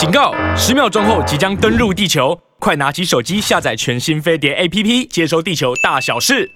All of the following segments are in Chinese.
警告！十秒钟后即将登陆地球，快拿起手机下载全新飞碟 APP，接收地球大小事。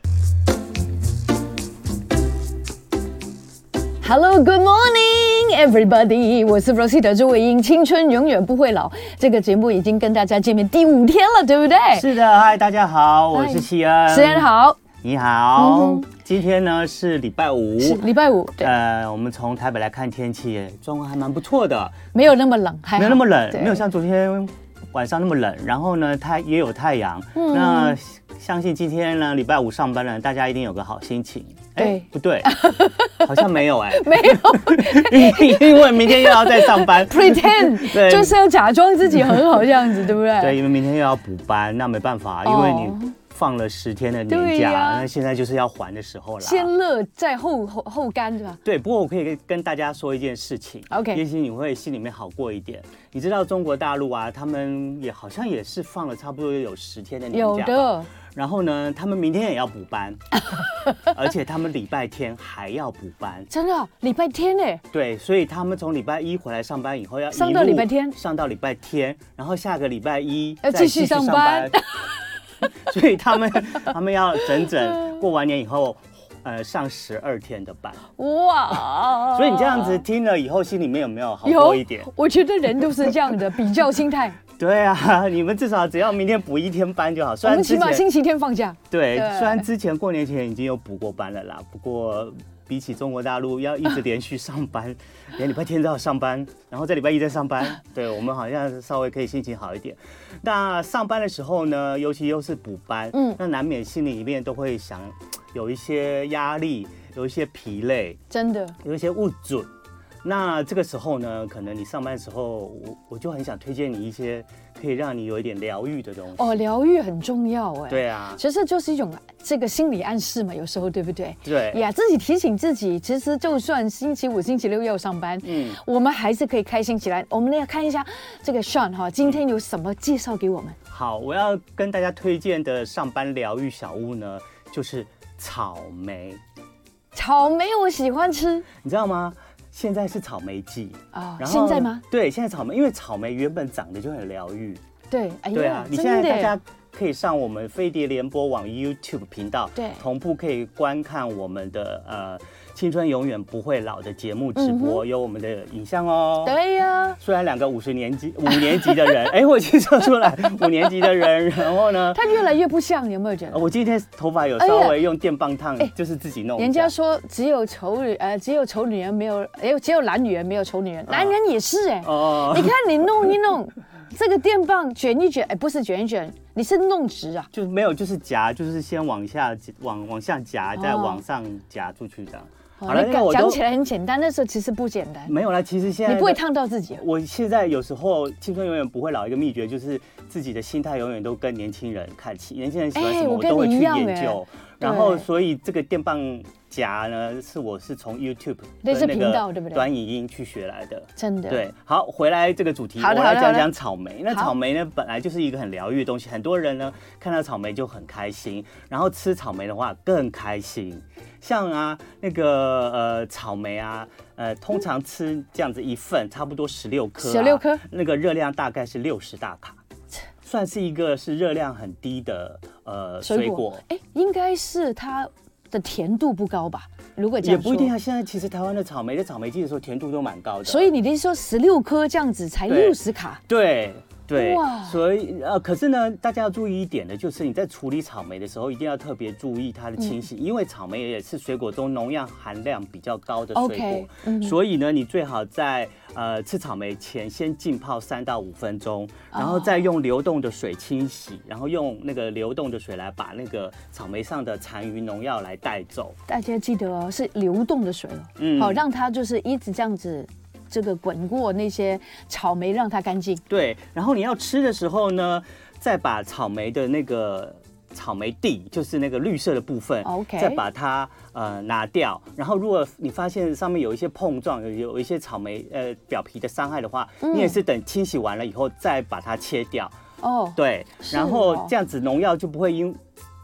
Hello，Good morning，everybody！我是 Rosita 朱伟英，青春永远不会老。这个节目已经跟大家见面第五天了，对不对？是的，嗨，大家好，我是西恩。西恩好，你好。嗯、今天呢是礼拜五，礼拜五。对。呃，我们从台北来看天气，状况还蛮不错的，没有那么冷，还没有那么冷，没有像昨天晚上那么冷。然后呢，它也有太阳。嗯。那相信今天呢，礼拜五上班了，大家一定有个好心情。哎，欸、不对，好像没有哎、欸，没有，因为明天又要再上班，pretend，对，就是要假装自己很好这样子，对不对？对，因为明天又要补班，那没办法，因为你放了十天的年假，啊、那现在就是要还的时候了。先乐再后后后干，是吧？对，不过我可以跟大家说一件事情，OK，也许你会心里面好过一点。你知道中国大陆啊，他们也好像也是放了差不多有十天的年假，有的。然后呢，他们明天也要补班，而且他们礼拜天还要补班。真的，礼拜天呢？对，所以他们从礼拜一回来上班以后要上到礼拜天，上到礼拜天，然后下个礼拜一要继续上班。所以他们他们要整整过完年以后，呃，上十二天的班。哇！所以你这样子听了以后，心里面有没有好过一点？我觉得人都是这样的，比较心态。对啊，你们至少只要明天补一天班就好。虽然我们起码星期天放假。对，对，虽然之前过年前已经有补过班了啦，不过比起中国大陆要一直连续上班，连礼拜天都要上班，然后在礼拜一再上班，对我们好像稍微可以心情好一点。那上班的时候呢，尤其又是补班，嗯，那难免心里面都会想有一些压力，有一些疲累，真的有一些不准。那这个时候呢，可能你上班的时候，我我就很想推荐你一些可以让你有一点疗愈的东西。哦，疗愈很重要哎。对啊，其实就是一种这个心理暗示嘛，有时候对不对？对呀，自己提醒自己，其实就算星期五、星期六要上班，嗯，我们还是可以开心起来。我们来看一下这个 Sean 哈，今天有什么介绍给我们？好，我要跟大家推荐的上班疗愈小物呢，就是草莓。草莓我喜欢吃，你知道吗？现在是草莓季啊，然后现在吗？对，现在草莓，因为草莓原本长得就很疗愈。对，哎呀，对啊，你现在大家可以上我们飞碟联播网 YouTube 频道，对，同步可以观看我们的呃。青春永远不会老的节目直播，有我们的影像哦。对呀，虽然两个五十年级、五年级的人，哎，我已经说出来五年级的人，然后呢，他越来越不像，你有没有觉得？我今天头发有稍微用电棒烫，就是自己弄。人家说只有丑女，呃，只有丑女人没有，哎，只有懒女人没有丑女人，男人也是哎。哦。你看你弄一弄，这个电棒卷一卷，哎，不是卷一卷，你是弄直啊？就没有，就是夹，就是先往下往往下夹，再往上夹出去的。好了，讲起来很简单，那时候其实不简单。没有啦，其实现在你不会烫到自己。我现在有时候青春永远不会老，一个秘诀就是自己的心态永远都跟年轻人看齐。年轻人喜欢什么，我都会去研究。然后，所以这个电棒夹呢，是我是从 YouTube 类似频道对不对？短影音去学来的，真的。对，好，回来这个主题，我来讲讲草莓。那草莓呢，本来就是一个很疗愈的东西，很多人呢看到草莓就很开心，然后吃草莓的话更开心。像啊，那个呃草莓啊，呃通常吃这样子一份，差不多十六颗，十六颗，那个热量大概是六十大卡，算是一个是热量很低的呃水果。哎，应该是它的甜度不高吧？如果也不一定啊。现在其实台湾的草莓在草莓季的时候甜度都蛮高的。所以你的意思说十六颗这样子才六十卡？对。对，所以呃，可是呢，大家要注意一点的，就是你在处理草莓的时候，一定要特别注意它的清洗，嗯、因为草莓也是水果中农药含量比较高的水果，okay, 嗯、所以呢，你最好在呃吃草莓前先浸泡三到五分钟，然后再用流动的水清洗，然后用那个流动的水来把那个草莓上的残余农药来带走。大家记得哦，是流动的水哦，嗯，好，让它就是一直这样子。这个滚过那些草莓，让它干净。对，然后你要吃的时候呢，再把草莓的那个草莓蒂，就是那个绿色的部分，OK，再把它呃拿掉。然后如果你发现上面有一些碰撞，有有一些草莓呃表皮的伤害的话，嗯、你也是等清洗完了以后再把它切掉。哦，对，然后这样子农药就不会因。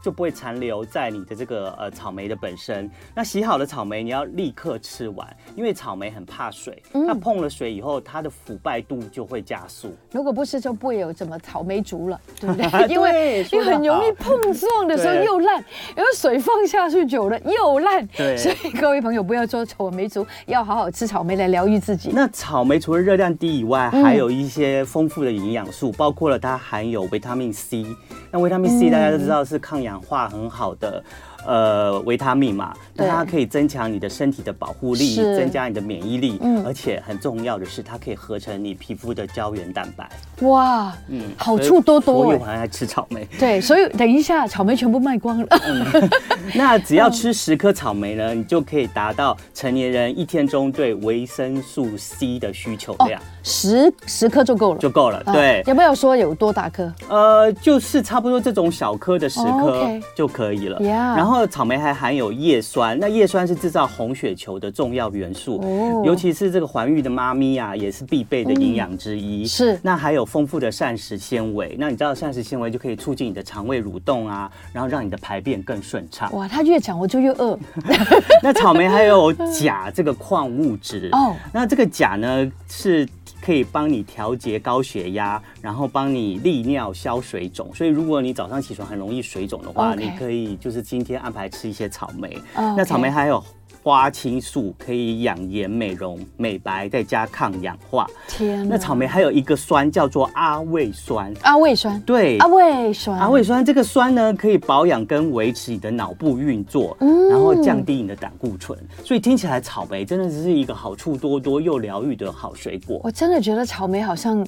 就不会残留在你的这个呃草莓的本身。那洗好的草莓你要立刻吃完，因为草莓很怕水，它碰了水以后，它的腐败度就会加速。如果不吃，就不会有什么草莓族了，对不对？因为因为很容易碰撞的时候又烂，因为水放下去久了又烂。对，所以各位朋友不要做草莓族，要好好吃草莓来疗愈自己。那草莓除了热量低以外，还有一些丰富的营养素，包括了它含有维他命 C。那维他命 C 大家都知道是抗氧化很好的。呃，维他命嘛，那它可以增强你的身体的保护力，增加你的免疫力，嗯，而且很重要的是，它可以合成你皮肤的胶原蛋白。哇，嗯，好处多多。所以我还爱吃草莓。对，所以等一下草莓全部卖光了。嗯、那只要吃十颗草莓呢，你就可以达到成年人一天中对维生素 C 的需求量。哦、十十颗就够了，就够了。对，有没有说有多大颗？呃，就是差不多这种小颗的十颗就可以了。然后。草莓还含有叶酸，那叶酸是制造红血球的重要元素，哦、尤其是这个怀孕的妈咪啊，也是必备的营养之一。嗯、是，那还有丰富的膳食纤维，那你知道膳食纤维就可以促进你的肠胃蠕动啊，然后让你的排便更顺畅。哇，他越讲我就越饿。那草莓还有钾这个矿物质 哦，那这个钾呢是。可以帮你调节高血压，然后帮你利尿消水肿。所以如果你早上起床很容易水肿的话.你可以就是今天安排吃一些草莓。那草莓还有。花青素可以养颜、美容、美白，再加抗氧化。天，那草莓还有一个酸叫做阿魏酸。阿魏酸，对，阿魏酸。阿魏酸这个酸呢，可以保养跟维持你的脑部运作，嗯，然后降低你的胆固醇。所以听起来草莓真的只是一个好处多多又疗愈的好水果。我真的觉得草莓好像。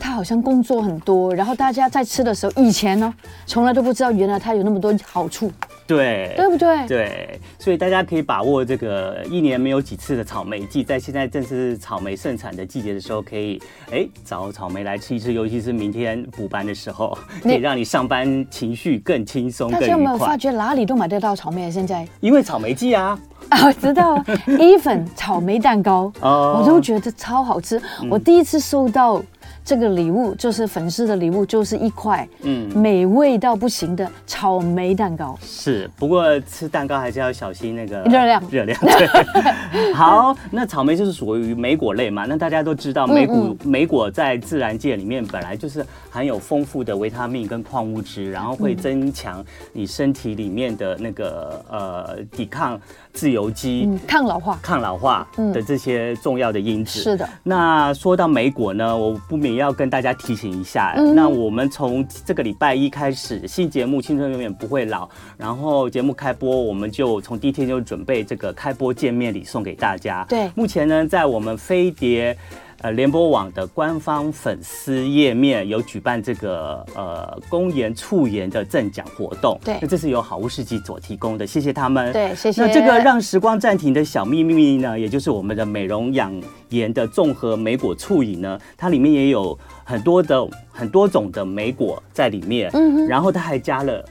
它好像工作很多，然后大家在吃的时候，以前呢，从来都不知道原来它有那么多好处，对，对不对？对，所以大家可以把握这个一年没有几次的草莓季，在现在正是草莓盛产的季节的时候，可以哎找草莓来吃一吃，尤其是明天补班的时候，可以让你上班情绪更轻松、更愉快。大家有没有发觉哪里都买得到草莓？现在因为草莓季啊。啊，我知道，even 草莓蛋糕，我都觉得超好吃。我第一次收到这个礼物，就是粉丝的礼物，就是一块，嗯，美味到不行的草莓蛋糕。是，不过吃蛋糕还是要小心那个热量，热量。对。好，那草莓就是属于莓果类嘛。那大家都知道，莓果莓果在自然界里面本来就是含有丰富的维他命跟矿物质，然后会增强你身体里面的那个呃抵抗。自由基、嗯、抗老化、抗老化的这些重要的因子。是的。那说到莓果呢，我不免要跟大家提醒一下。嗯、那我们从这个礼拜一开始，新节目《青春永远不会老》，然后节目开播，我们就从第一天就准备这个开播见面礼送给大家。对。目前呢，在我们飞碟。呃，联播网的官方粉丝页面有举办这个呃公研促研的赠奖活动，对，那这是由好物市集所提供的，谢谢他们。对，谢谢。那这个让时光暂停的小秘密呢，也就是我们的美容养颜的综合莓果促饮呢，它里面也有很多的很多种的莓果在里面，嗯哼，然后它还加了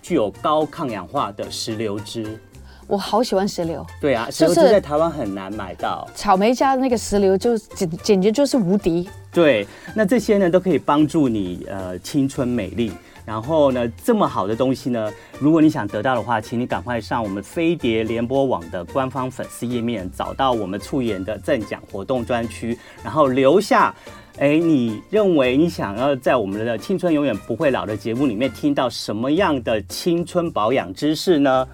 具有高抗氧化的石榴汁。我好喜欢石榴，对啊，石榴汁在台湾很难买到，草莓家的那个石榴就简简直就是无敌。对，那这些呢都可以帮助你呃青春美丽。然后呢，这么好的东西呢，如果你想得到的话，请你赶快上我们飞碟联播网的官方粉丝页面，找到我们促研的赠奖活动专区，然后留下，哎，你认为你想要在我们的青春永远不会老的节目里面听到什么样的青春保养知识呢？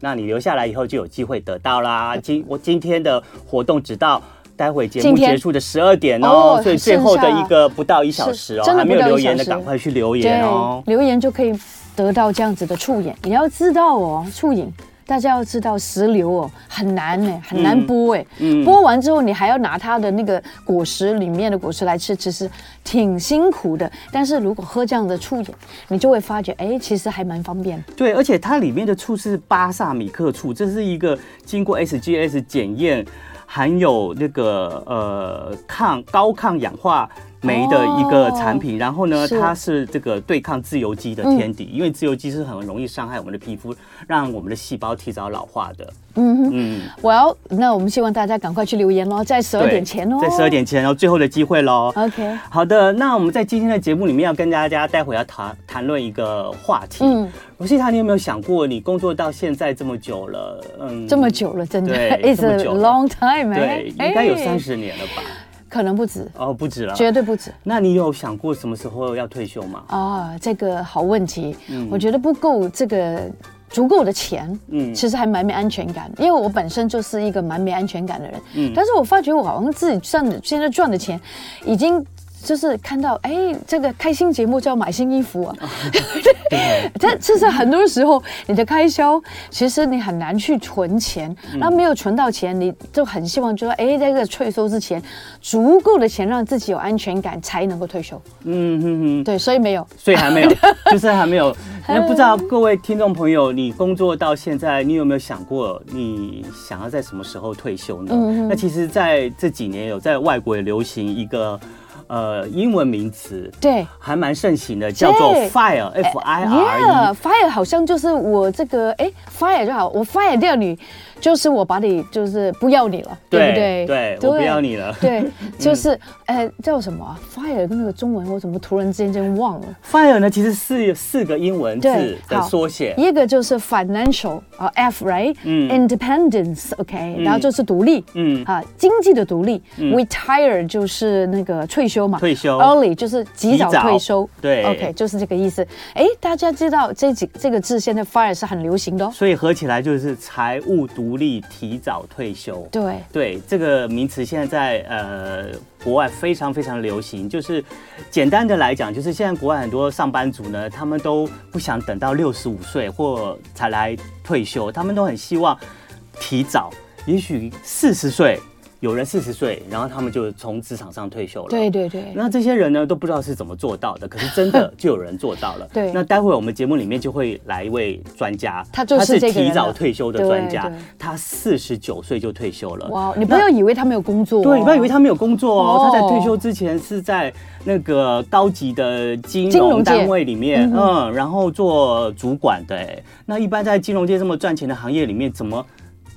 那你留下来以后就有机会得到啦。今我今天的活动直到待会节目结束的十二点哦，所以最后的一个不到一小时哦，还没有留言的赶快去留言哦，留言就可以得到这样子的触眼。你要知道哦，促饮。大家要知道石榴哦，很难呢，很难剥哎。嗯，剥完之后你还要拿它的那个果实里面的果实来吃，其实挺辛苦的。但是如果喝这样的醋，你就会发觉，哎，其实还蛮方便。对，而且它里面的醋是巴萨米克醋，这是一个经过 SGS 检验，含有那个呃抗高抗氧化酶的一个产品，然后呢，它是这个对抗自由基的天敌，因为自由基是很容易伤害我们的皮肤，让我们的细胞提早老化的。嗯哼，嗯，我要，那我们希望大家赶快去留言喽，在十二点前哦，在十二点前哦，最后的机会喽。OK，好的，那我们在今天的节目里面要跟大家待会要谈谈论一个话题。嗯，罗西塔，你有没有想过，你工作到现在这么久了，嗯，这么久了，真的对，It's a long time，对，应该有三十年了吧？可能不止。哦，不止了，绝对不止。那你有想过什么时候要退休吗？啊，这个好问题，嗯，我觉得不够这个足够的钱，嗯，其实还蛮没安全感，因为我本身就是一个蛮没安全感的人，嗯，但是我发觉我好像自己赚的现在赚的钱已经。就是看到哎，这个开心节目就要买新衣服啊，对，这其实很多时候你的开销，其实你很难去存钱，那没有存到钱，你就很希望就说哎，在这个退休之前，足够的钱让自己有安全感，才能够退休。嗯哼哼，对，所以没有，所以还没有，就是还没有。那不知道各位听众朋友，你工作到现在，你有没有想过你想要在什么时候退休呢？那其实在这几年有在外国也流行一个。呃，英文名词对，还蛮盛行的，叫做 fire，f i r e，fire 好像就是我这个哎，fire 就好，我 fire 掉你。就是我把你，就是不要你了，对不对？对，我不要你了。对，就是，呃，叫什么啊？Fire 跟那个中文我怎么突然之间间忘了？Fire 呢，其实是四个英文字的缩写。一个就是 financial 啊，F，right？嗯，independence，OK，然后就是独立，嗯，啊，经济的独立。Retire 就是那个退休嘛，退休。Early 就是及早退休，对，OK，就是这个意思。哎，大家知道这几这个字现在 Fire 是很流行的，所以合起来就是财务独。独立提早退休，对对，这个名词现在在呃国外非常非常流行。就是简单的来讲，就是现在国外很多上班族呢，他们都不想等到六十五岁或才来退休，他们都很希望提早，也许四十岁。有人四十岁，然后他们就从职场上退休了。对对对。那这些人呢，都不知道是怎么做到的，可是真的就有人做到了。对。那待会我们节目里面就会来一位专家，他就是提早退休的专家。他四十九岁就退休了。哇！你不要以为他没有工作。对，你不要以为他没有工作哦。他在退休之前是在那个高级的金融单位里面，嗯，然后做主管的。那一般在金融界这么赚钱的行业里面，怎么？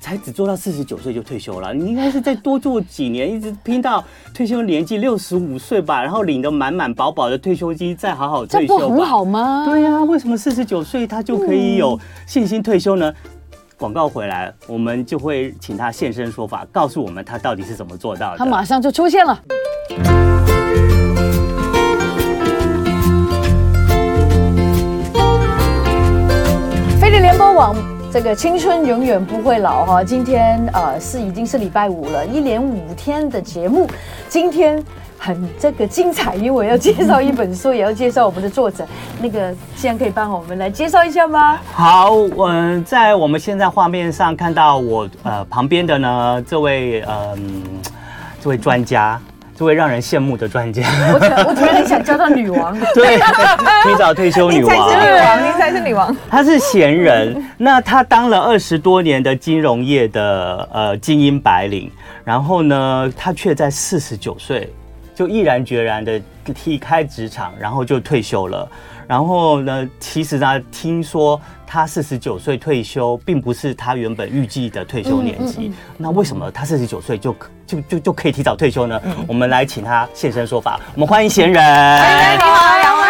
才只做到四十九岁就退休了，你应该是再多做几年，一直拼到退休年纪六十五岁吧，然后领的满满饱饱的退休金，再好好退休。这不很好吗？对呀、啊，为什么四十九岁他就可以有信心退休呢？广、嗯、告回来，我们就会请他现身说法，告诉我们他到底是怎么做到的。他马上就出现了。飞碟联播网。这个青春永远不会老哈，今天呃是已经是礼拜五了，一连五天的节目，今天很这个精彩，因为我要介绍一本书，也要介绍我们的作者，那个现在可以帮我们来介绍一下吗？好，我、在我们现在画面上看到我呃旁边的呢这位嗯、呃、这位专家。这位让人羡慕的专家，我我觉得你想叫她女王，对，提早退休女王，你才是女王，你才是女王。她是闲人，那她当了二十多年的金融业的呃精英白领，然后呢，她却在四十九岁就毅然决然的离开职场，然后就退休了。然后呢，其实呢，听说。他四十九岁退休，并不是他原本预计的退休年纪。嗯嗯嗯、那为什么他四十九岁就就就就可以提早退休呢？嗯、我们来请他现身说法。我们欢迎闲人。闲人你好，两位。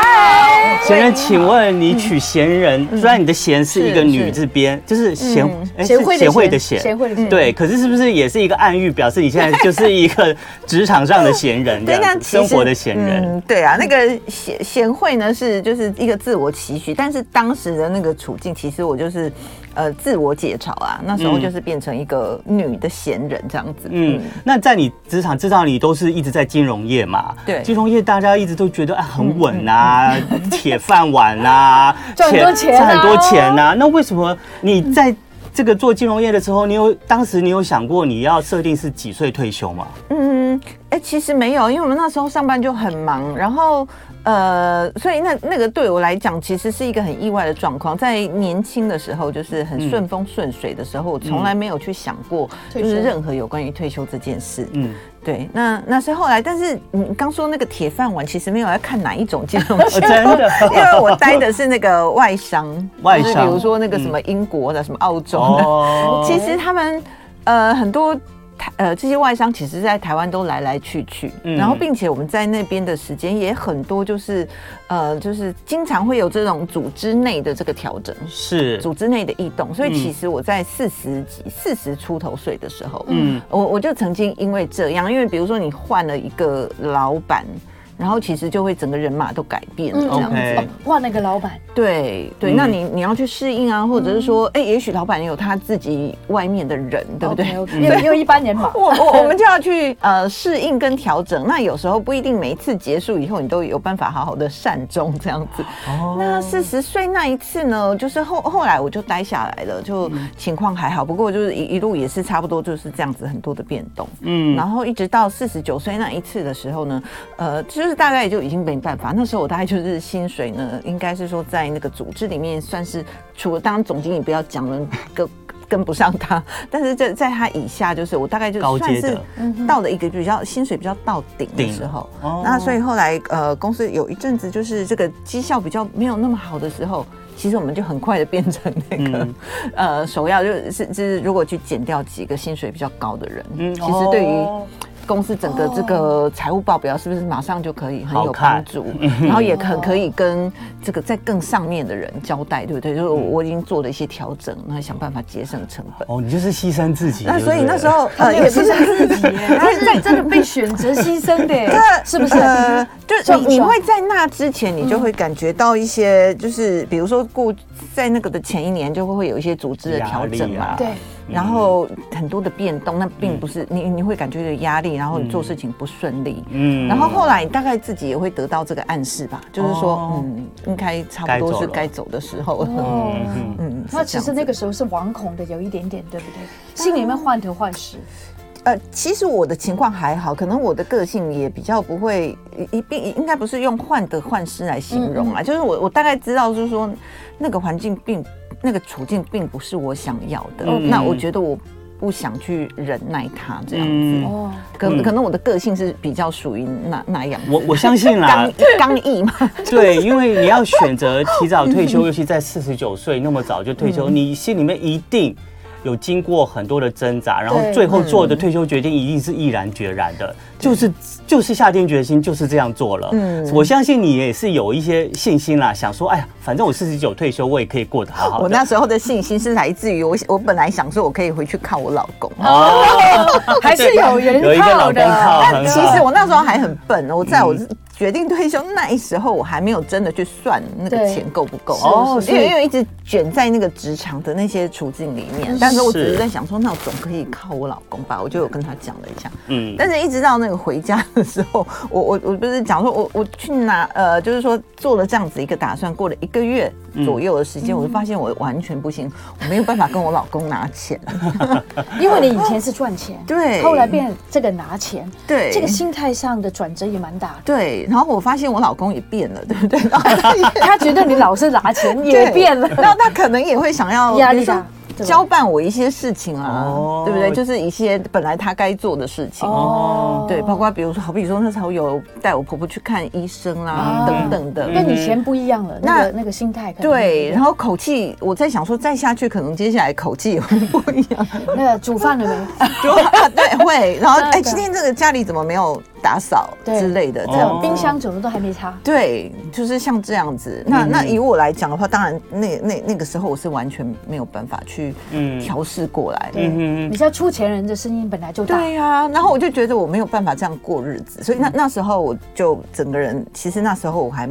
闲人，请问你取闲人，虽然你的闲是一个女字边，就是贤贤惠贤惠的贤，贤惠的贤。对，可是是不是也是一个暗喻，表示你现在就是一个职场上的闲人，这样生活的闲人？对啊，那个贤贤惠呢是就是一个自我期许，但是当时的那个处境。其实我就是，呃，自我解嘲啊。那时候就是变成一个女的闲人这样子。嗯，嗯，那在你职场知道你都是一直在金融业嘛？对，金融业大家一直都觉得啊很稳啊，铁饭碗啊，赚很多钱，赚很多钱啊。那为什么你在这个做金融业的时候，你有当时你有想过你要设定是几岁退休吗？嗯。哎，其实没有，因为我们那时候上班就很忙，然后呃，所以那那个对我来讲，其实是一个很意外的状况。在年轻的时候，就是很顺风顺水的时候，我从来没有去想过，就是任何有关于退休这件事。嗯，对。那那是后来，但是你刚说那个铁饭碗，其实没有要看哪一种金融 真的，因为我待的是那个外商，外商，比如说那个什么英国的、什么澳洲的，其实他们呃很多。呃，这些外商其实，在台湾都来来去去，嗯、然后，并且我们在那边的时间也很多，就是，呃，就是经常会有这种组织内的这个调整，是组织内的异动。所以，其实我在四十几、四十出头岁的时候，嗯，我我就曾经因为这样，因为比如说你换了一个老板。然后其实就会整个人马都改变了这样子，换那个老板，对对，那你你要去适应啊，或者是说，哎，也许老板有他自己外面的人，对不对？因为 因为一般人嘛，我我我们就要去呃适应跟调整。那有时候不一定每一次结束以后你都有办法好好的善终这样子。哦，那四十岁那一次呢，就是后后来我就待下来了，就情况还好，不过就是一一路也是差不多就是这样子很多的变动。嗯，然后一直到四十九岁那一次的时候呢，呃，就是。大概也就已经没办法。那时候我大概就是薪水呢，应该是说在那个组织里面算是，除了当然总经理不要讲了，跟跟不上他，但是在在他以下，就是我大概就算是到了一个比较薪水比较到顶的时候。那所以后来呃公司有一阵子就是这个绩效比较没有那么好的时候，其实我们就很快的变成那个、嗯、呃首要就是就是如果去减掉几个薪水比较高的人，嗯，其实对于。公司整个这个财务报表是不是马上就可以很有帮助？然后也很可以跟这个在更上面的人交代，对不对？就是我已经做了一些调整，然后想办法节省成本。哦，你就是牺牲自己。那所以那时候 呃也牺牲自己，他是真的被选择牺牲的，是不是？就你你会在那之前，你就会感觉到一些，就是比如说过在那个的前一年，就会会有一些组织的调整嘛，对。然后很多的变动，那并不是你你会感觉有压力，然后你做事情不顺利。嗯，然后后来大概自己也会得到这个暗示吧，就是说，嗯，应该差不多是该走的时候了。嗯嗯，那其实那个时候是惶恐的，有一点点，对不对？心里面患得患失。呃，其实我的情况还好，可能我的个性也比较不会一并应该不是用患得患失来形容啊，就是我我大概知道，就是说那个环境并。那个处境并不是我想要的，嗯、那我觉得我不想去忍耐他这样子。哦、嗯，可可能我的个性是比较属于那那样。我我相信啦，刚毅嘛。对，因为你要选择提早退休，尤其在四十九岁那么早就退休，嗯、你心里面一定。有经过很多的挣扎，然后最后做的退休决定一定是毅然决然的，就是就是下定决心就是这样做了。嗯，我相信你也是有一些信心啦，想说，哎呀，反正我四十九退休，我也可以过得好好。我那时候的信心是来自于我，我本来想说我可以回去看我老公，哦，还是有人有一个老公靠。但其实我那时候还很笨，我在我。决定退休那时候，我还没有真的去算那个钱够不够。哦，因为因为一直卷在那个职场的那些处境里面，但是我只是在想说，那我总可以靠我老公吧，我就有跟他讲了一下，嗯，但是一直到那个回家的时候，我 我我不是讲说我我去拿呃，就是说做了这样子一个打算，过了一个月左右的时间，我就发现我完全不行，我没有办法跟我老公拿钱，因为你以前是赚钱，对，后来变这个拿钱，对，这个心态上的转折也蛮大的，对。然后我发现我老公也变了，对不对？他觉得你老是拿钱也变了，那他可能也会想要压力大。交办我一些事情啊，哦、对不对？就是一些本来他该做的事情哦，对，包括比如说，好比说那时候有带我婆婆去看医生啊，哦、等等的，跟以前不一样了。那那个心态，对，然后口气，我在想说再下去，可能接下来口气也会不一样。那个煮饭了没？对，会。然后哎，今天这个家里怎么没有？打扫之类的，这样冰箱怎么都还没擦。对，就是像这样子。那那以我来讲的话，当然那那那个时候我是完全没有办法去调试过来。嗯嗯，你知道出钱人的声音本来就大。对呀，然后我就觉得我没有办法这样过日子，所以那那时候我就整个人，其实那时候我还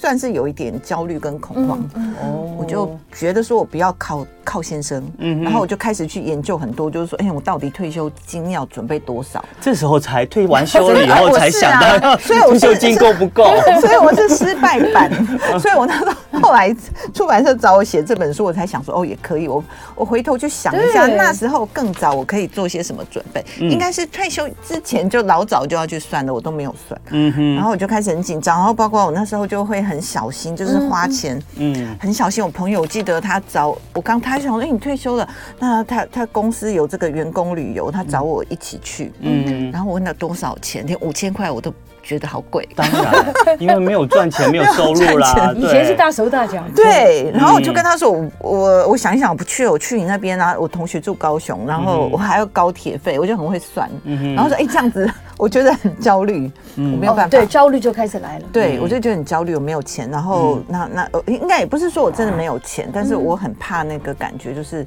算是有一点焦虑跟恐慌。哦，我就觉得说我不要靠靠先生，嗯，然后我就开始去研究很多，就是说，哎，我到底退休金要准备多少？这时候才退完休了以后才 想到，所以退休金够不够？所以我是失败版。所以我那时候后来出版社找我写这本书，我才想说，哦，也可以。我我回头去想一下，那时候更早，我可以做些什么准备？应该是退休之前就老早就要去算了，我都没有算。嗯哼，然后我就开始很紧张，然后包括我那时候就会很小心，就是花钱，嗯，很小心。我朋友我记得他找我刚，他想说，哎，你退休了，那他他公司有这个员工旅游，他找我一起去，嗯，然后我问他多少钱，连五千块我都。觉得好贵，当然，因为 没有赚钱，没有收入啦。以前是大手大脚。对，然后我就跟他说：“我我我想一想，我不去了，我去你那边啊。”我同学住高雄，然后我还要高铁费，我就很会算。然后说：“哎，这样子，我觉得很焦虑，我没有办法。”对，焦虑就开始来了。对，我就觉得很焦虑，我没有钱。然后那那应该也不是说我真的没有钱，但是我很怕那个感觉，就是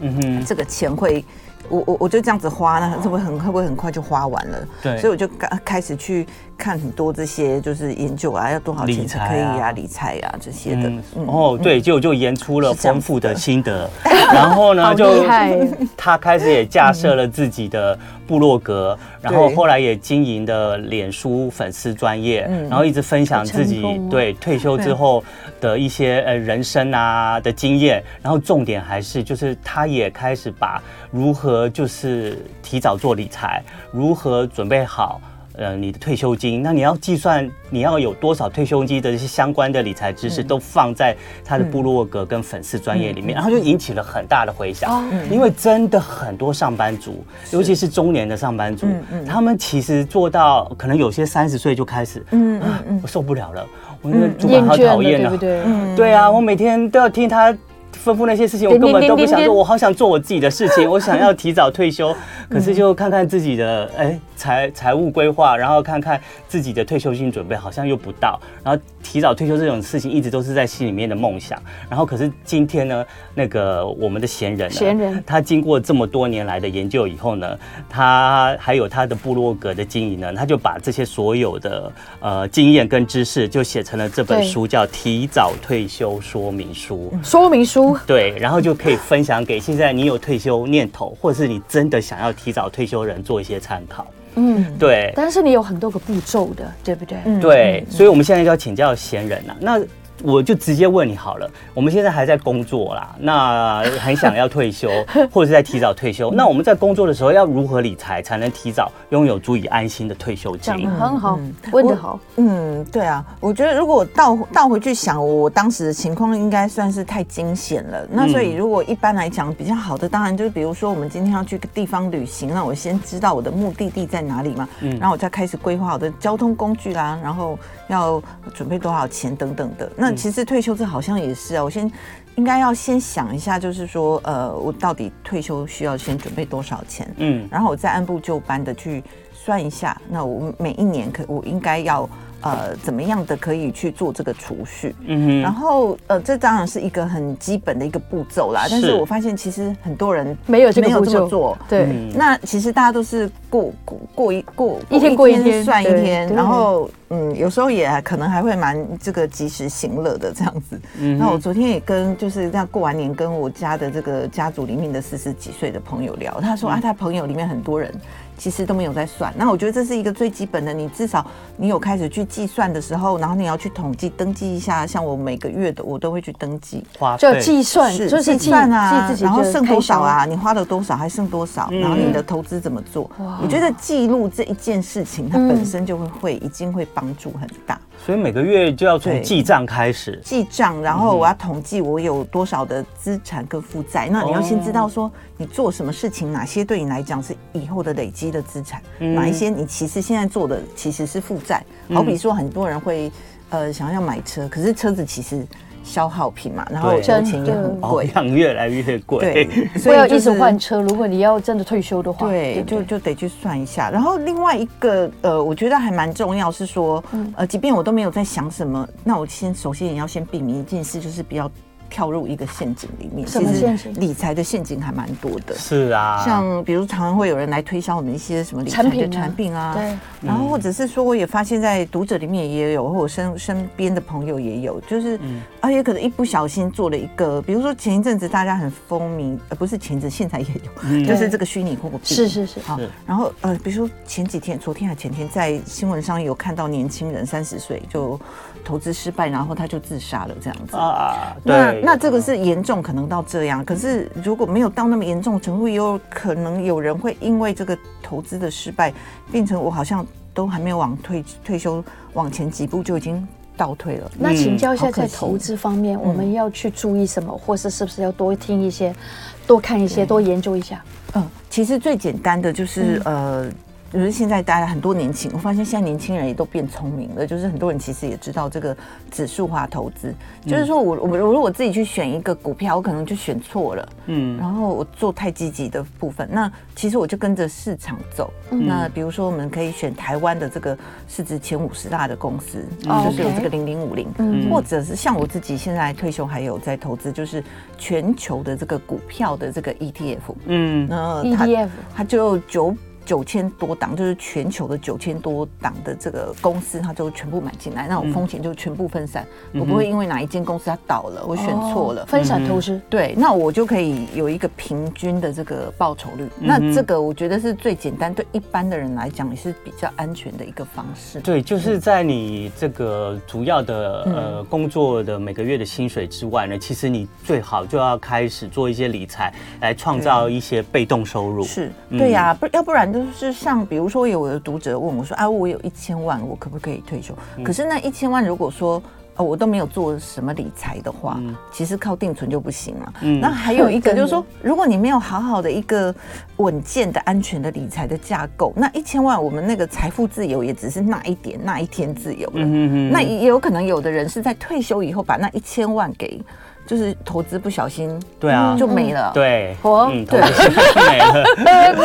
嗯哼，这个钱会。我我我就这样子花，那会不会很会不会很快就花完了？对，所以我就开开始去看很多这些，就是研究啊，要多少钱才可以啊，理财啊。这些的。哦，对，结果就研出了丰富的心得，然后呢，就 他开始也架设了自己的部落格，然后后来也经营的脸书粉丝专业，然后一直分享自己对退休之后的一些呃人生啊的经验，然后重点还是就是他也开始把如何就是提早做理财，如何准备好呃你的退休金，那你要计算你要有多少退休金的这些相关的理财知识，都放在他的部落格跟粉丝专业里面，然后就引起了很大的回响，因为真的很多上班族，尤其是中年的上班族，他们其实做到可能有些三十岁就开始，嗯嗯，我受不了了。我那个主管好讨厌啊，对不对？嗯，对啊，我每天都要听他吩咐那些事情，我根本都不想做，我好想做我自己的事情，我想要提早退休，可是就看看自己的哎。财财务规划，然后看看自己的退休金准备，好像又不到，然后提早退休这种事情一直都是在心里面的梦想。然后可是今天呢，那个我们的闲人，闲人，他经过这么多年来的研究以后呢，他还有他的部落格的经营呢，他就把这些所有的呃经验跟知识，就写成了这本书，叫《提早退休说明书》。说明书。对，然后就可以分享给现在你有退休念头，或者是你真的想要提早退休人做一些参考。嗯，对，但是你有很多个步骤的，对不对？对，所以我们现在就要请教闲人了。那我就直接问你好了，我们现在还在工作啦，那很想要退休，或者是在提早退休。那我们在工作的时候要如何理财才能提早拥有足以安心的退休金？讲得很好，问得好。嗯，对啊，我觉得如果倒倒回去想，我当时的情况应该算是太惊险了。那所以如果一般来讲比较好的，当然就是比如说我们今天要去个地方旅行，那我先知道我的目的地在哪里嘛，嗯，然后我再开始规划我的交通工具啦，然后要准备多少钱等等的。那其实退休这好像也是啊，我先应该要先想一下，就是说，呃，我到底退休需要先准备多少钱？嗯，然后我再按部就班的去算一下，那我每一年可我应该要。呃，怎么样的可以去做这个储蓄？嗯哼，然后呃，这当然是一个很基本的一个步骤啦。但是我发现其实很多人没有没有这么做。对，嗯、那其实大家都是过过过一过一天过一天算一天，然后嗯，有时候也可能还会蛮这个及时行乐的这样子。嗯，那我昨天也跟就是这样过完年，跟我家的这个家族里面的四十几岁的朋友聊，他说、嗯、啊，他朋友里面很多人。其实都没有在算，那我觉得这是一个最基本的，你至少你有开始去计算的时候，然后你要去统计登记一下，像我每个月的我都会去登记，就计算，是就是计算啊，然后剩多少啊，你花了多少，还剩多少，然后你的投资怎么做？我觉得记录这一件事情，它本身就会会已经会帮助很大。所以每个月就要从记账开始，记账，然后我要统计我有多少的资产跟负债。那你要先知道说你做什么事情，哪些对你来讲是以后的累积的资产，哪一些你其实现在做的其实是负债。好比说很多人会呃想要买车，可是车子其实。消耗品嘛，然后油钱也很贵，保养越来越贵。对，所以要一直换车。如果你要真的退休的话，对，就就得去算一下。然后另外一个呃，我觉得还蛮重要是说，呃，即便我都没有在想什么，那我先首先也要先避免一件事，就是不要跳入一个陷阱里面。什么陷阱？理财的陷阱还蛮多的。是啊，像比如常常会有人来推销我们一些什么理财的产品啊，对。然后或者是说，我也发现在读者里面也有，或我身身边的朋友也有，就是而且可能一不小心做了一个，比如说前一阵子大家很风靡，呃，不是前阵，现在也有，就是这个虚拟货币。是是是。好，然后呃，比如说前几天、昨天还前天，在新闻上有看到年轻人三十岁就投资失败，然后他就自杀了，这样子啊。那那这个是严重，可能到这样。可是如果没有到那么严重程度，也有可能有人会因为这个投资的失败，变成我好像都还没有往退退休往前几步就已经倒退了。那请教一下，在投资方面，我们要去注意什么，或是是不是要多听一些、多看一些、多研究一下？嗯，其实最简单的就是呃。就是现在大家很多年轻，我发现现在年轻人也都变聪明了。就是很多人其实也知道这个指数化投资，就是说我我如果自己去选一个股票，我可能就选错了，嗯，然后我做太积极的部分，那其实我就跟着市场走。那比如说我们可以选台湾的这个市值前五十大的公司，就是有这个零零五零，或者是像我自己现在退休还有在投资，就是全球的这个股票的这个 ETF，嗯，然后 ETF 它就九。九千多档，就是全球的九千多档的这个公司，它就全部买进来，那我风险就全部分散。嗯、我不会因为哪一间公司它倒了，我选错了，哦、分散投资。对，那我就可以有一个平均的这个报酬率。嗯、那这个我觉得是最简单，对一般的人来讲也是比较安全的一个方式。对，就是在你这个主要的呃工作的每个月的薪水之外呢，其实你最好就要开始做一些理财，来创造一些被动收入。是对呀，不要不然。就是像比如说，有的读者问我说：“啊，我有一千万，我可不可以退休？”可是那一千万，如果说呃我都没有做什么理财的话，其实靠定存就不行了。那还有一个 就是说，如果你没有好好的一个稳健的、安全的理财的架构，那一千万，我们那个财富自由也只是那一点、那一天自由了。那也有可能有的人是在退休以后把那一千万给。就是投资不小心，对啊，就没了。对，我，对，没了。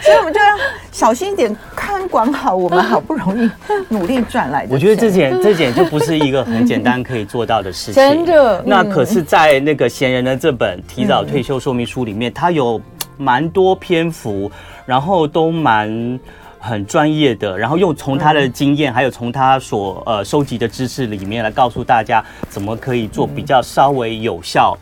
所以我们就要小心一点，看管好我们好不容易努力赚来的。我觉得这点这点就不是一个很简单可以做到的事情。真的。那可是，在那个闲人的这本提早退休说明书里面，它有蛮多篇幅，然后都蛮。很专业的，然后又从他的经验，还有从他所呃收集的知识里面来告诉大家，怎么可以做比较稍微有效、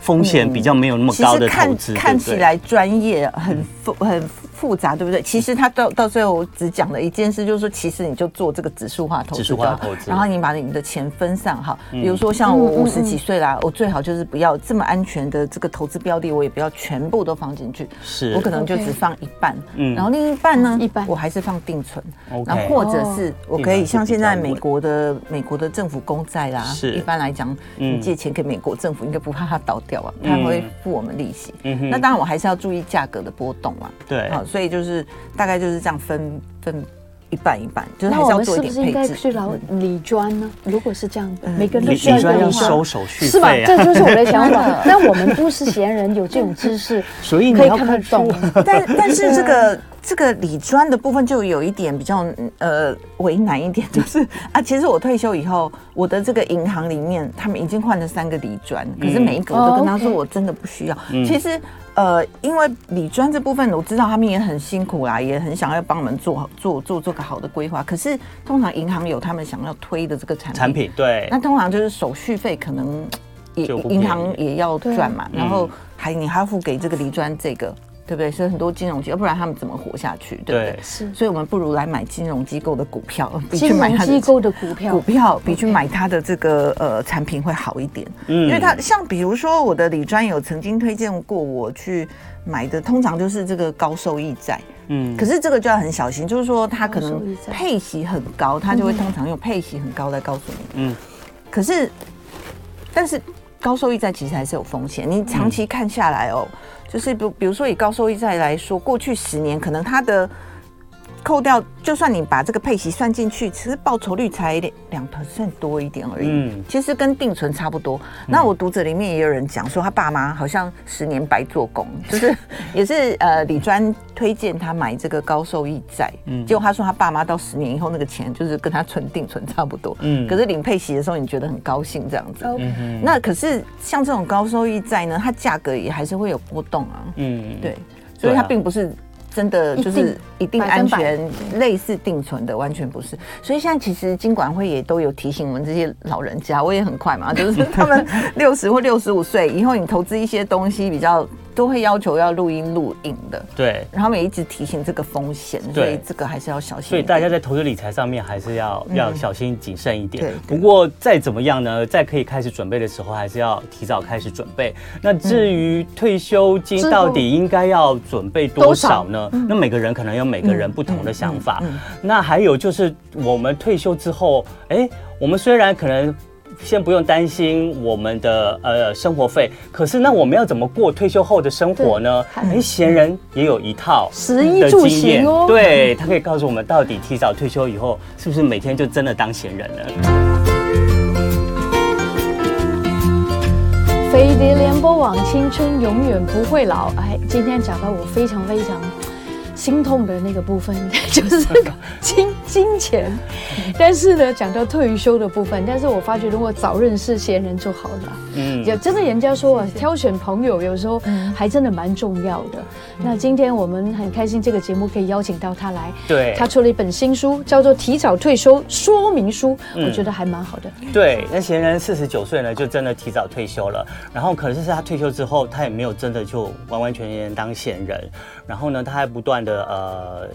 风险比较没有那么高的投资。看看起来专业，很很。复杂对不对？其实他到到最后只讲了一件事，就是说，其实你就做这个指数化投资，指数化投资，然后你把你的钱分散好。比如说像我五十几岁啦，我最好就是不要这么安全的这个投资标的，我也不要全部都放进去。是，我可能就只放一半，嗯，然后另一半呢，一半我还是放定存。然后或者是我可以像现在美国的美国的政府公债啦，是，一般来讲，你借钱给美国政府，应该不怕它倒掉啊，它会付我们利息。嗯，那当然我还是要注意价格的波动啊。对。所以就是大概就是这样分分一半一半，就是还是要做一点配置。那我们是不是应该去劳理专呢？如果是这样的，每个人都需要收手续费，是吧？这就是我的想法。那我们不是闲人，有这种知识，所以可以看得懂。但但是这个这个理专的部分就有一点比较呃为难一点，就是啊，其实我退休以后，我的这个银行里面他们已经换了三个理专，可是每一个我都跟他说我真的不需要。其实。呃，因为理专这部分我知道他们也很辛苦啦，也很想要帮我们做做做做个好的规划。可是通常银行有他们想要推的这个产品，产品对，那通常就是手续费可能也银行也要赚嘛，然后还你还要付给这个理专这个。对不对？所以很多金融机构，要不然他们怎么活下去？对不对？是。所以我们不如来买金融机构的股票，比去买他的机构的股票，股票比去买它的这个呃产品会好一点。嗯。因为它像比如说我的李专有曾经推荐过我去买的，通常就是这个高收益债。嗯。可是这个就要很小心，就是说它可能配息很高，它就会通常用配息很高来告诉你。嗯。可是，但是高收益债其实还是有风险，你长期看下来哦。就是比比如说以高收益债来说，过去十年可能它的扣掉，就算你把这个配息算进去，其实报酬率才两 percent 多一点而已。嗯，其实跟定存差不多。那我读者里面也有人讲说，他爸妈好像十年白做工，就是也是呃李专推荐他买这个高收益债。嗯，结果他说他爸妈到十年以后那个钱就是跟他存定存差不多。嗯，可是领配息的时候你觉得很高兴这样子。嗯，那可是像这种高收益债呢，它价格也还是会有波动啊。嗯，对，所以它并不是。真的就是一定安全，类似定存的完全不是。所以现在其实金管会也都有提醒我们这些老人家，我也很快嘛，就是他们 六十或六十五岁以后，你投资一些东西比较。都会要求要录音录影的，对，然后也一直提醒这个风险，所以这个还是要小心。所以大家在投资理财上面还是要要小心谨慎一点。对，不过再怎么样呢，在可以开始准备的时候，还是要提早开始准备。那至于退休金到底应该要准备多少呢？那每个人可能有每个人不同的想法。那还有就是我们退休之后，哎，我们虽然可能。先不用担心我们的呃生活费，可是那我们要怎么过退休后的生活呢？哎，闲人也有一套食衣住行哦，对，他可以告诉我们到底提早退休以后是不是每天就真的当闲人了？飞碟联播网，青春永远不会老。哎，今天讲到我非常非常。心痛的那个部分 就是金金钱，但是呢，讲到退休的部分，但是我发觉如果早认识闲人就好了。嗯，也真的人家说啊，挑选朋友有时候还真的蛮重要的。那今天我们很开心，这个节目可以邀请到他来。对，他出了一本新书，叫做《提早退休说明书》，我觉得还蛮好的。对，那贤人四十九岁呢，就真的提早退休了。然后可能是他退休之后，他也没有真的就完完全全当闲人。然后呢，他还不断的呃，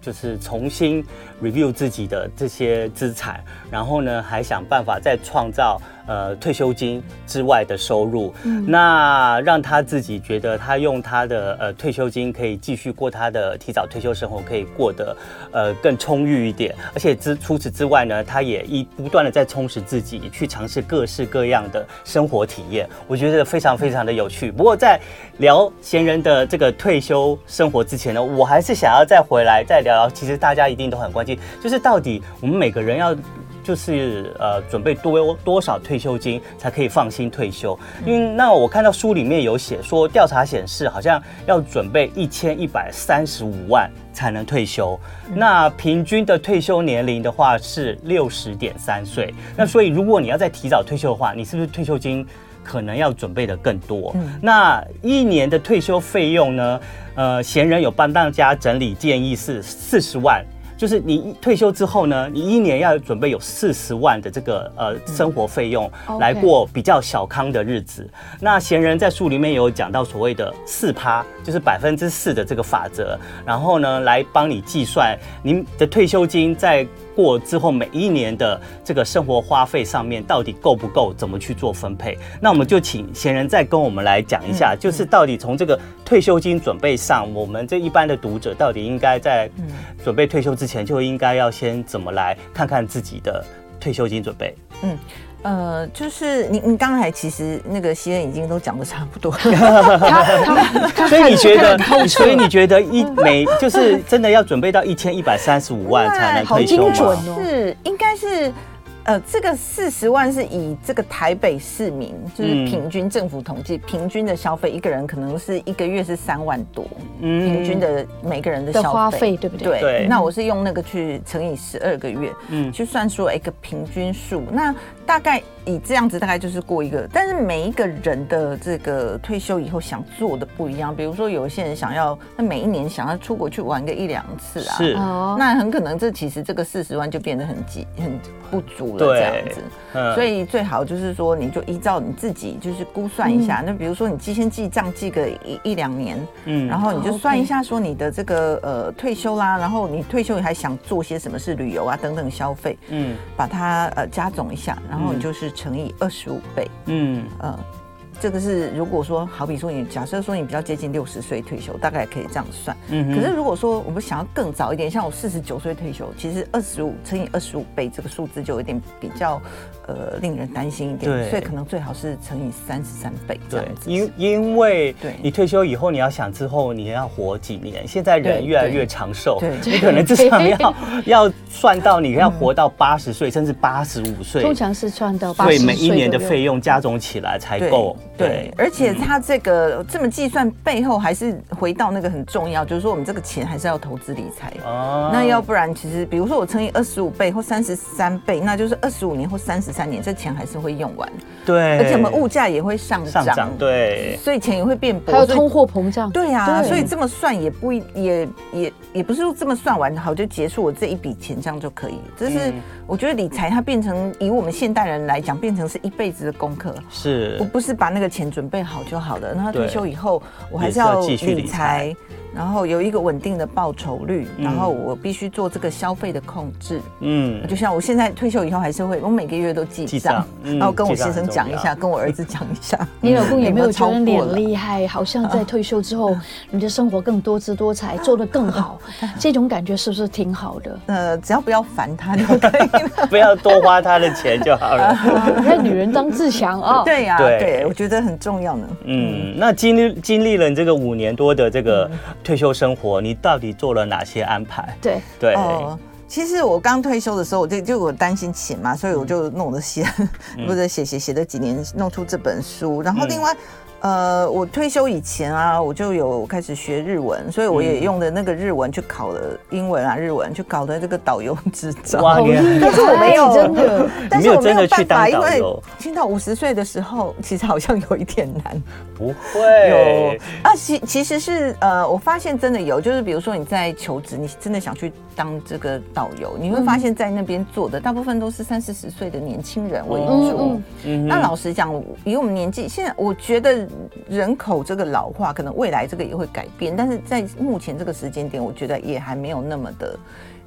就是重新 review 自己的这些资产，然后呢，还想办法再创造。呃，退休金之外的收入，嗯、那让他自己觉得他用他的呃退休金可以继续过他的提早退休生活，可以过得呃更充裕一点。而且之除此之外呢，他也一不断的在充实自己，去尝试各式各样的生活体验。我觉得非常非常的有趣。不过在聊闲人的这个退休生活之前呢，我还是想要再回来再聊聊。其实大家一定都很关心，就是到底我们每个人要。就是呃，准备多多少退休金才可以放心退休？因为那我看到书里面有写说，调查显示好像要准备一千一百三十五万才能退休。那平均的退休年龄的话是六十点三岁。那所以如果你要再提早退休的话，你是不是退休金可能要准备的更多？那一年的退休费用呢？呃，闲人有帮大家整理建议是四十万。就是你退休之后呢，你一年要准备有四十万的这个呃生活费用，来过比较小康的日子。那闲人在书里面有讲到所谓的四趴，就是百分之四的这个法则，然后呢来帮你计算您的退休金在。过之后每一年的这个生活花费上面到底够不够？怎么去做分配？那我们就请贤人再跟我们来讲一下，就是到底从这个退休金准备上，我们这一般的读者到底应该在准备退休之前就应该要先怎么来看看自己的退休金准备？嗯。呃，就是你，你刚才其实那个西恩已经都讲的差不多了，所以你觉得，所以你觉得一每就是真的要准备到一千一百三十五万才能退休吗？好精准哦，是应该是。呃，这个四十万是以这个台北市民，就是平均政府统计平均的消费，一个人可能是一个月是三万多，嗯，平均的每个人的消费花费对不对？对。那我是用那个去乘以十二个月，嗯，去算出一个平均数。那大概以这样子，大概就是过一个。但是每一个人的这个退休以后想做的不一样，比如说有些人想要，那每一年想要出国去玩个一两次啊，是，那很可能这其实这个四十万就变得很急很不足。对，这样子，嗯、所以最好就是说，你就依照你自己就是估算一下。嗯、那比如说，你记先记账记个一一两年，嗯，然后你就算一下说你的这个呃退休啦，然后你退休还想做些什么事旅游啊等等消费，嗯，把它呃加总一下，然后你就是乘以二十五倍，嗯。呃，这个是如果说好比说你假设说你比较接近六十岁退休，大概可以这样算。嗯。可是如果说我们想要更早一点，像我四十九岁退休，其实二十五乘以二十五倍这个数字就有点比较呃令人担心一点。对。所以可能最好是乘以三十三倍这样子。因因为你退休以后你要想之后你要活几年，现在人越来越长寿，对，你可能至少要 要算到你要活到八十岁甚至八十五岁。通常是算到八十岁。对，每一年的费用加总起来才够。对，而且它这个这么计算背后，还是回到那个很重要，就是说我们这个钱还是要投资理财。哦。那要不然，其实比如说我乘以二十五倍或三十三倍，那就是二十五年或三十三年，这钱还是会用完。对。而且我们物价也会上涨。上涨。对。所以钱也会变薄。还有通货膨胀。对呀。所以这么算也不也也也不是说这么算完好就结束我这一笔钱这样就可以。这是我觉得理财它变成以我们现代人来讲，变成是一辈子的功课。是。我不是把那个钱准备好就好了。那退休以后，我还是要理财。然后有一个稳定的报酬率，然后我必须做这个消费的控制。嗯，就像我现在退休以后还是会，我每个月都记账，然后跟我先生讲一下，跟我儿子讲一下。你老公有没有觉得你很厉害？好像在退休之后，你的生活更多姿多彩，做得更好，这种感觉是不是挺好的？呃，只要不要烦他就可以了，不要多花他的钱就好了。让女人当自强啊！对呀，对，我觉得很重要呢。嗯，那经历经历了你这个五年多的这个。退休生活，你到底做了哪些安排？对对，哦，其实我刚退休的时候，我就就我担心钱嘛，所以我就弄了 写，或者写写写了几年，弄出这本书。然后另外。呃，我退休以前啊，我就有开始学日文，所以我也用的那个日文去考了英文啊，日文去考的这个导游执照。哇，但是我没有真的，但是我没有办法，因为听到五十岁的时候，其实好像有一点难。不会有啊，其其实是呃，我发现真的有，就是比如说你在求职，你真的想去当这个导游，你会发现在那边做的大部分都是三四十岁的年轻人为主。嗯，那老实讲，以我们年纪，现在我觉得。人口这个老化，可能未来这个也会改变，但是在目前这个时间点，我觉得也还没有那么的。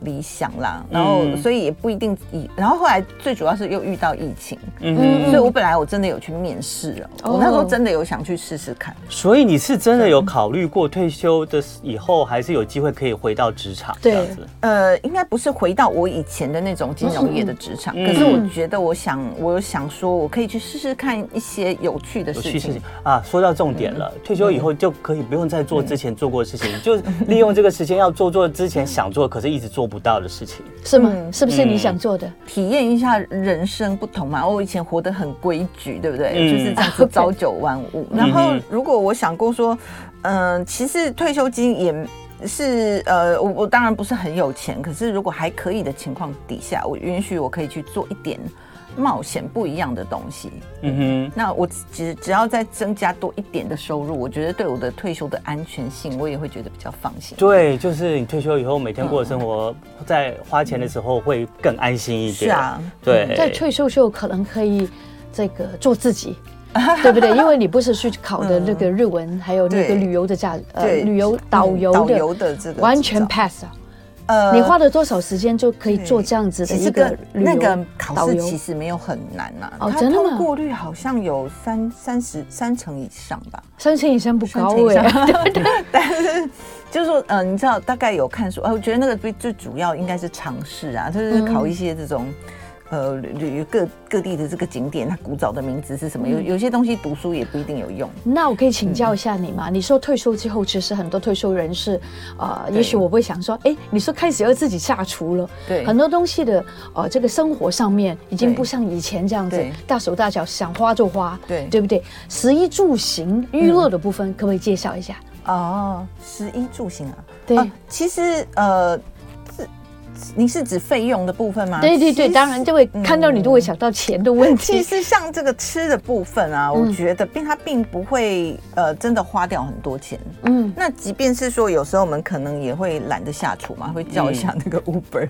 理想啦，然后所以也不一定以，然后后来最主要是又遇到疫情，嗯，所以我本来我真的有去面试了，我那时候真的有想去试试看。所以你是真的有考虑过退休的以后还是有机会可以回到职场这样子？呃，应该不是回到我以前的那种金融业的职场，可是我觉得我想，我有想说我可以去试试看一些有趣的事情。啊。说到重点了，退休以后就可以不用再做之前做过的事情，就利用这个时间要做做之前想做可是一直做不到的事情是吗？是不是你想做的？体验一下人生不同嘛。我以前活得很规矩，对不对？就是这样子朝九晚五。然后如果我想过说，嗯，其实退休金也是呃，我我当然不是很有钱，可是如果还可以的情况底下，我允许我可以去做一点。冒险不一样的东西，嗯哼，那我只只要再增加多一点的收入，我觉得对我的退休的安全性，我也会觉得比较放心。对，就是你退休以后每天过的生活，在花钱的时候会更安心一点。是啊，对，在退休时候可能可以这个做自己，对不对？因为你不是去考的那个日文，还有那个旅游的价呃旅游导游的导游的这个完全 pass 啊。呃，你花了多少时间就可以做这样子的一个那个考试？其实没有很难呐。哦，真的吗？通过率好像有三三十三成以上吧。三成以上不高哎。对 对。但是就是说，嗯，你知道大概有看书，我觉得那个最最主要应该是尝试啊，就是考一些这种。呃，旅游各各地的这个景点，它古早的名字是什么？有有些东西读书也不一定有用。那我可以请教一下你吗？你说退休之后，其实很多退休人士，呃，也许我会想说，哎，你说开始要自己下厨了，对，很多东西的，呃，这个生活上面已经不像以前这样子大手大脚，想花就花，对，对不对？食衣住行娱乐的部分，可不可以介绍一下？哦，食衣住行啊，对，其实呃。你是指费用的部分吗？对对对，当然就会看到你都会想到钱的问题。其实像这个吃的部分啊，我觉得并它并不会呃真的花掉很多钱。嗯，那即便是说有时候我们可能也会懒得下厨嘛，会叫一下那个 Uber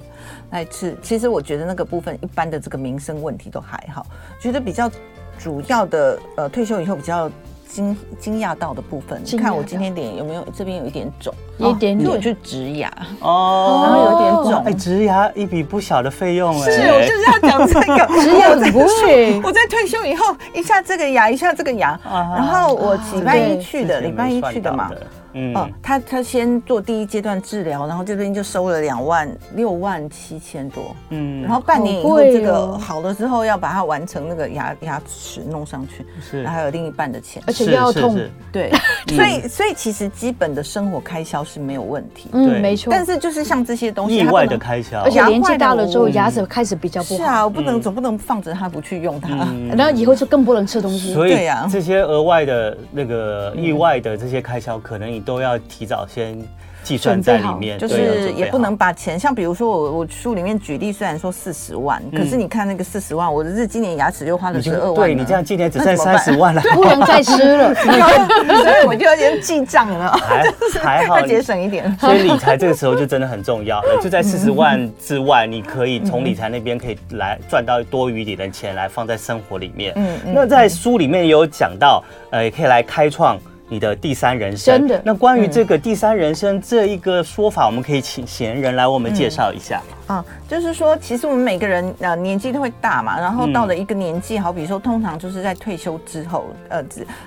来吃。其实我觉得那个部分一般的这个民生问题都还好，觉得比较主要的呃退休以后比较惊惊讶到的部分。你看我今天脸有没有这边有一点肿？一点点，我去植牙哦，然后有点肿。哎，植牙一笔不小的费用哎。是，我就是要讲这个 植牙很贵。我在退休以后，一下这个牙，一下这个牙，然后我礼拜一去的，礼拜一去的嘛。嗯，哦，他他先做第一阶段治疗，然后这边就收了两万六万七千多，嗯，然后半年以后这个好了之后要把它完成那个牙牙齿弄上去，是，然后还有另一半的钱，而且又要痛，对，所以所以其实基本的生活开销是没有问题，嗯，没错，但是就是像这些东西，意外的开销，而且年纪大了之后牙齿开始比较不好，是啊，我不能总不能放着它不去用它，然后以后就更不能吃东西，所以这些额外的那个意外的这些开销，可能你都要提早。先计算在里面，就是也不能把钱，像比如说我我书里面举例，虽然说四十万，可是你看那个四十万，我的是今年牙齿又花了十二万，对你这样今年只剩三十万了，不 能再吃了，所以我就要先记账了，还还好 节省一点。所以理财这个时候就真的很重要了，就在四十万 之外，你可以从理财那边可以来赚到多余点的钱来放在生活里面。嗯，那在书里面也有讲到，呃，也可以来开创。你的第三人生，真的。那关于这个第三人生这一个说法，我们可以请贤人来为我们介绍一下。啊，就是说，其实我们每个人呃年纪都会大嘛，然后到了一个年纪，好比说，通常就是在退休之后，呃，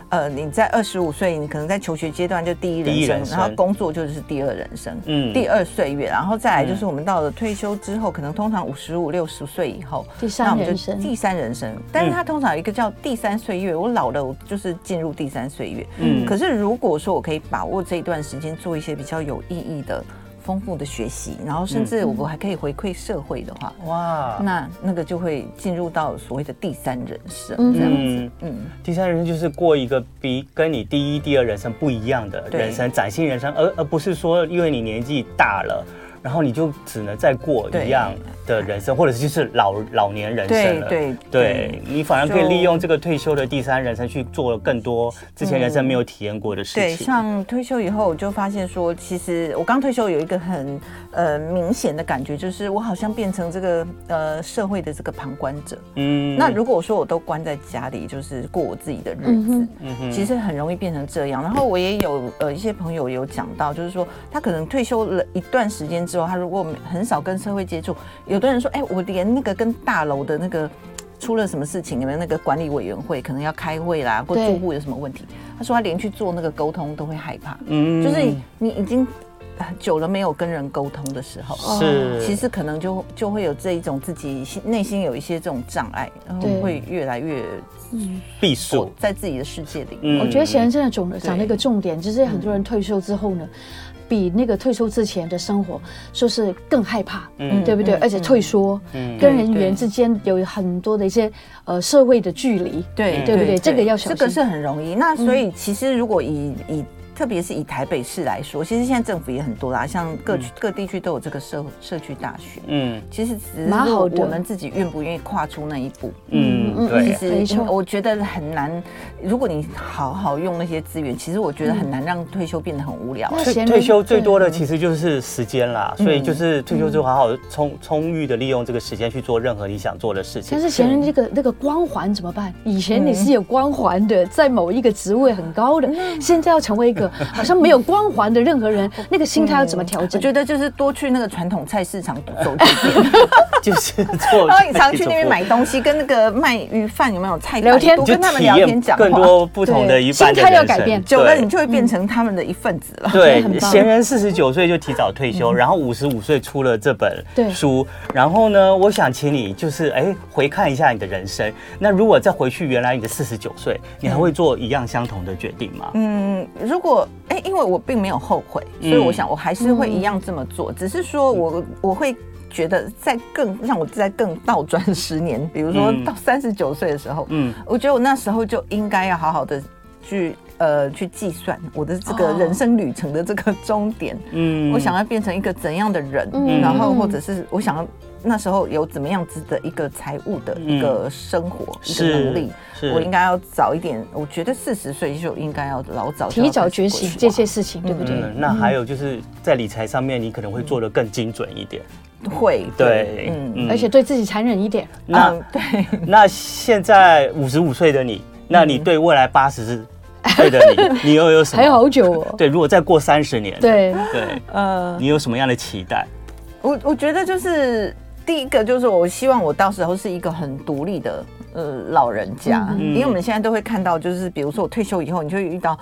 呃，你在二十五岁，你可能在求学阶段就第一人生，然后工作就是第二人生，嗯，第二岁月，然后再来就是我们到了退休之后，可能通常五十五六十岁以后，第三人生，第三人生，但是它通常有一个叫第三岁月，我老了，我就是进入第三岁月，嗯，可是如果说我可以把握这一段时间做一些比较有意义的。丰富的学习，然后甚至我还可以回馈社会的话，哇，那那个就会进入到所谓的第三人生这样子。嗯，第三人生就是过一个比跟你第一、第二人生不一样的人生，崭新人生，而而不是说因为你年纪大了。然后你就只能再过一样的人生，或者是就是老老年人生了。对对，你反而可以利用这个退休的第三人生去做更多之前人生没有体验过的事情。对，像退休以后，我就发现说，其实我刚退休有一个很呃明显的感觉，就是我好像变成这个呃社会的这个旁观者。嗯。那如果我说我都关在家里，就是过我自己的日子，其实很容易变成这样。然后我也有呃一些朋友有讲到，就是说他可能退休了一段时间之后，他如果很少跟社会接触，有的人说，哎，我连那个跟大楼的那个出了什么事情，有没有那个管理委员会可能要开会啦，或住户有什么问题，他说他连去做那个沟通都会害怕，嗯，就是你已经久了没有跟人沟通的时候，是，其实可能就就会有这一种自己内心有一些这种障碍，然后会越来越闭锁在自己的世界里。我觉得贤人真的讲了讲了一个重点，就是很多人退休之后呢。比那个退休之前的生活，说是更害怕，嗯，对不对？而且退缩，嗯，跟人员之间有很多的一些呃社会的距离，对，对不对？这个要小心，这个是很容易。那所以其实如果以以特别是以台北市来说，其实现在政府也很多啦，像各区各地区都有这个社社区大学，嗯，其实只是我们自己愿不愿意跨出那一步，嗯，对，其实我觉得很难。如果你好好用那些资源，其实我觉得很难让退休变得很无聊。退退休最多的其实就是时间啦，所以就是退休之后好好充充裕的利用这个时间去做任何你想做的事情。但是前人这个那个光环怎么办？以前你是有光环的，在某一个职位很高的，现在要成为一个。好像没有光环的任何人，那个心态要怎么调整？我觉得就是多去那个传统菜市场走几遍，就是做。然后你常去那边买东西，跟那个卖鱼贩有没有菜聊天，多跟他们聊天讲，更多不同的一半的。心态要改变，久了你就会变成他们的一份子了。对，闲人四十九岁就提早退休，然后五十五岁出了这本书，然后呢，我想请你就是哎回看一下你的人生。那如果再回去原来你的四十九岁，你还会做一样相同的决定吗？嗯，如果。哎，因为我并没有后悔，所以我想我还是会一样这么做。嗯、只是说我我会觉得在更让我在更倒转 十年，比如说到三十九岁的时候，嗯，我觉得我那时候就应该要好好的去呃去计算我的这个人生旅程的这个 终点。嗯，我想要变成一个怎样的人，嗯、然后或者是我想要。那时候有怎么样子的一个财务的一个生活、嗯、一个能力，我应该要早一点。我觉得四十岁就应该要老早提早觉醒这些事情，对不对？嗯、那还有就是在理财上面，你可能会做的更精准一点。会，对，嗯，而且对自己残忍一点。那对，那现在五十五岁的你，那你对未来八十岁？的，你你又有什么？还有好久哦。对，如果再过三十年，对对，呃，你有什么样的期待？我我觉得就是第一个，就是我希望我到时候是一个很独立的。呃，老人家，因为我们现在都会看到，就是比如说我退休以后，你就会遇到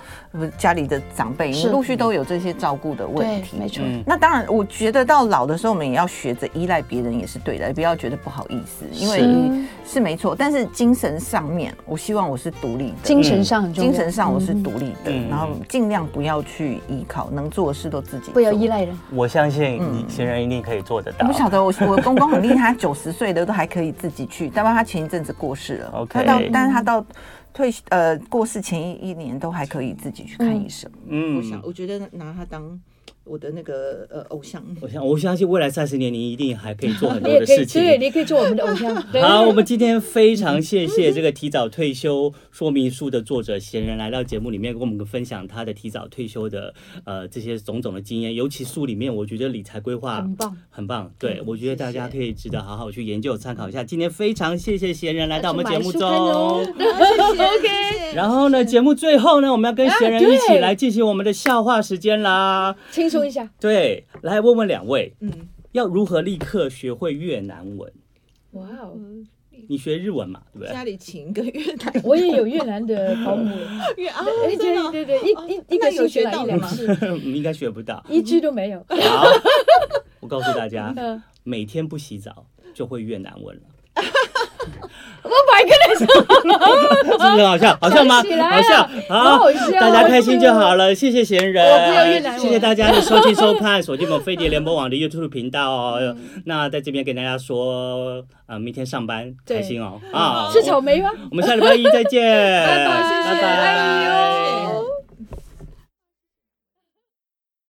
家里的长辈，你陆续都有这些照顾的问题。没错。那当然，我觉得到老的时候，我们也要学着依赖别人，也是对的，不要觉得不好意思，因为是没错。但是精神上面，我希望我是独立的。精神上，精神上我是独立的，然后尽量不要去依靠，能做的事都自己，不要依赖人。我相信你，闲人一定可以做得到。我不晓得，我 我公公很厉害，他九十岁的都还可以自己去，但是他前一阵子过世了。OK，他到，但是他到退呃过世前一一年都还可以自己去看医生。嗯，我想我觉得拿他当我的那个呃偶像。偶像我相信未来三十年你一定还可以做很多 的事情。对，你可以做我们的偶像。好，我们今天非常谢谢这个提早退休说明书的作者闲人来到节目里面跟我们分享他的提早退休的呃这些种种的经验。尤其书里面我觉得理财规划很棒，很棒。对，我觉得大家可以值得好好去研究参考一下。今天非常谢谢闲人来到我们节目中。OK。然后呢，节目最后呢，我们要跟闲人一起来进行我们的笑话时间啦。轻松一下。对，来问问两位，嗯，要如何立刻学会越南文？哇哦，你学日文嘛，对不对？家里请一个越南，我也有越南的保姆。越啊，对对对，一一一个有学到吗？应该学不到，一句都没有。好，我告诉大家，每天不洗澡就会越南文了。我百个人说，是不是很好笑？好笑吗？好笑，好，大家开心就好了。谢谢闲人，谢谢大家的收听收看，锁定我们飞碟联播网的 YouTube 频道哦。那在这边跟大家说，啊，明天上班开心哦。啊，吃草莓吗？我们下礼拜一再见，拜拜，谢谢，爱你哟。